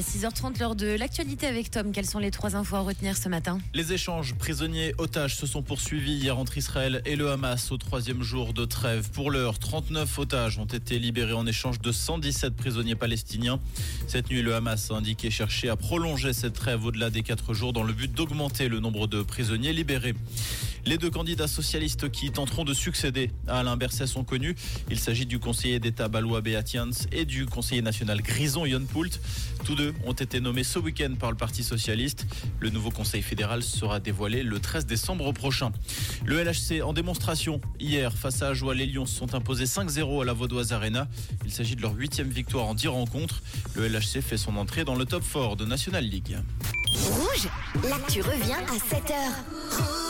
À 6h30, l'heure de l'actualité avec Tom, quelles sont les trois infos à retenir ce matin? Les échanges prisonniers-otages se sont poursuivis hier entre Israël et le Hamas au troisième jour de trêve. Pour l'heure, 39 otages ont été libérés en échange de 117 prisonniers palestiniens. Cette nuit, le Hamas a indiqué chercher à prolonger cette trêve au-delà des quatre jours dans le but d'augmenter le nombre de prisonniers libérés. Les deux candidats socialistes qui tenteront de succéder à Alain Berset sont connus. Il s'agit du conseiller d'État balois Beatians et du conseiller national Grison Yon Poult. Tous deux ont été nommés ce week-end par le Parti socialiste. Le nouveau conseil fédéral sera dévoilé le 13 décembre prochain. Le LHC en démonstration hier face à Ajoie, les Lions se sont imposés 5-0 à la Vaudoise Arena. Il s'agit de leur huitième victoire en 10 rencontres. Le LHC fait son entrée dans le top 4 de National League. Rouge, l'actu revient à 7h.